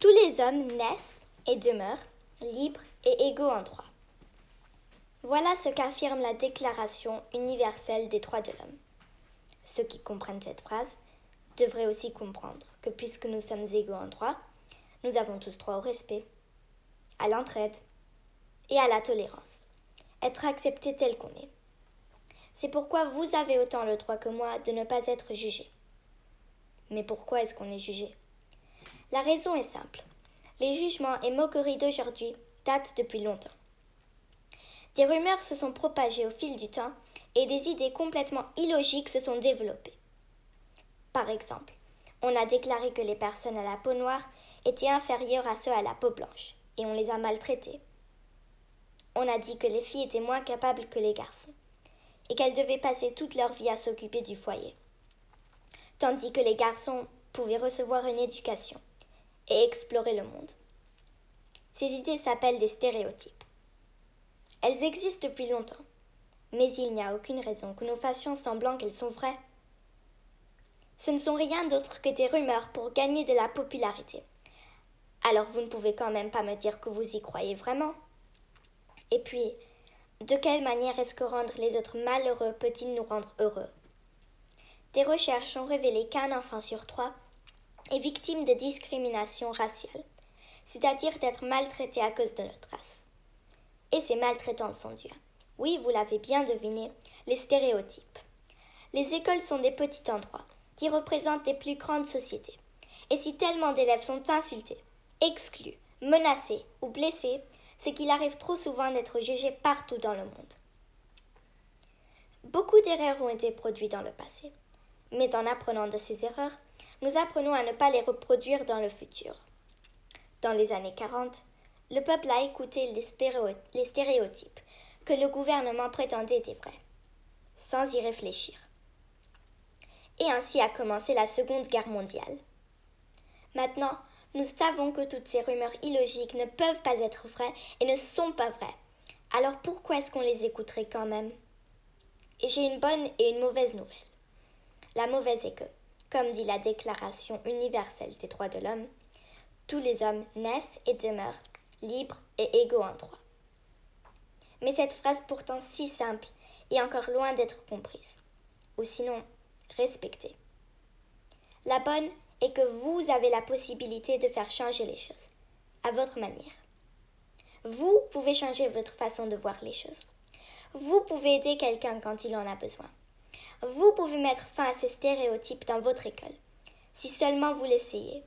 Tous les hommes naissent et demeurent libres et égaux en droit. Voilà ce qu'affirme la Déclaration universelle des droits de l'homme. Ceux qui comprennent cette phrase devraient aussi comprendre que puisque nous sommes égaux en droit, nous avons tous droit au respect, à l'entraide et à la tolérance, être acceptés tel qu'on est. C'est pourquoi vous avez autant le droit que moi de ne pas être jugé. Mais pourquoi est-ce qu'on est jugé? La raison est simple. Les jugements et moqueries d'aujourd'hui datent depuis longtemps. Des rumeurs se sont propagées au fil du temps et des idées complètement illogiques se sont développées. Par exemple, on a déclaré que les personnes à la peau noire étaient inférieures à ceux à la peau blanche, et on les a maltraitées. On a dit que les filles étaient moins capables que les garçons, et qu'elles devaient passer toute leur vie à s'occuper du foyer, tandis que les garçons pouvaient recevoir une éducation et explorer le monde. Ces idées s'appellent des stéréotypes. Elles existent depuis longtemps, mais il n'y a aucune raison que nous fassions semblant qu'elles sont vraies. Ce ne sont rien d'autre que des rumeurs pour gagner de la popularité. Alors vous ne pouvez quand même pas me dire que vous y croyez vraiment. Et puis, de quelle manière est-ce que rendre les autres malheureux peut-il nous rendre heureux? Des recherches ont révélé qu'un enfant sur trois est victime de discrimination raciale, c'est-à-dire d'être maltraité à cause de notre race. Et ces maltraitances sont dues. Oui, vous l'avez bien deviné, les stéréotypes. Les écoles sont des petits endroits qui représentent les plus grandes sociétés. Et si tellement d'élèves sont insultés, exclus, menacés ou blessés, c'est qu'il arrive trop souvent d'être jugés partout dans le monde. Beaucoup d'erreurs ont été produites dans le passé, mais en apprenant de ces erreurs, nous apprenons à ne pas les reproduire dans le futur. Dans les années 40, le peuple a écouté les, stéréotypes que le gouvernement prétendait étaient vrais, sans y réfléchir et ainsi a commencé la Seconde Guerre mondiale. Maintenant, nous savons que toutes ces rumeurs illogiques ne peuvent pas être vraies et ne sont pas vraies. Alors pourquoi est-ce qu'on les écouterait quand même? Et j'ai une bonne et une mauvaise nouvelle. La mauvaise est que, comme dit la Déclaration universelle des droits de l'homme, tous les hommes naissent et demeurent libres et égaux en droit. Mais cette phrase pourtant si simple est encore loin d'être comprise. Ou sinon, respecter. La bonne est que vous avez la possibilité de faire changer les choses, à votre manière. Vous pouvez changer votre façon de voir les choses. Vous pouvez aider quelqu'un quand il en a besoin. Vous pouvez mettre fin à ces stéréotypes dans votre école, si seulement vous l'essayez.